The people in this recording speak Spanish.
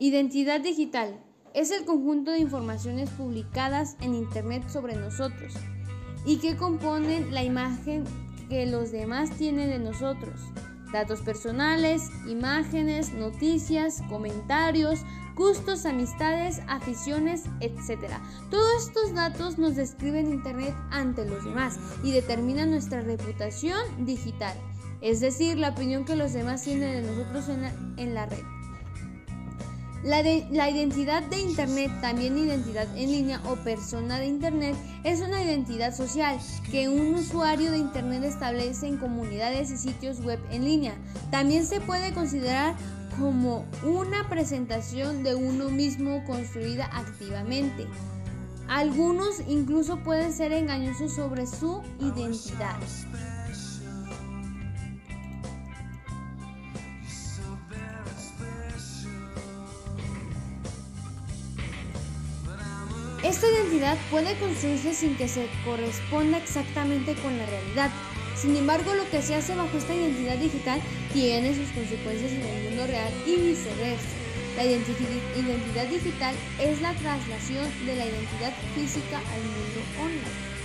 Identidad digital es el conjunto de informaciones publicadas en Internet sobre nosotros y que componen la imagen que los demás tienen de nosotros. Datos personales, imágenes, noticias, comentarios, gustos, amistades, aficiones, etc. Todos estos datos nos describen Internet ante los demás y determinan nuestra reputación digital, es decir, la opinión que los demás tienen de nosotros en la, en la red. La, identidad de Internet, también identidad en línea o persona de Internet, es una identidad social que un usuario de Internet establece en comunidades y sitios web en línea. También se puede considerar como una presentación de uno mismo construida activamente. Algunos incluso pueden ser engañosos sobre su identidad. Esta identidad puede construirse sin que se corresponda exactamente con la realidad. Sin embargo, lo que se hace bajo esta identidad digital tiene sus consecuencias en el mundo real y viceversa. La identidad digital es la traslación de la identidad física al mundo online.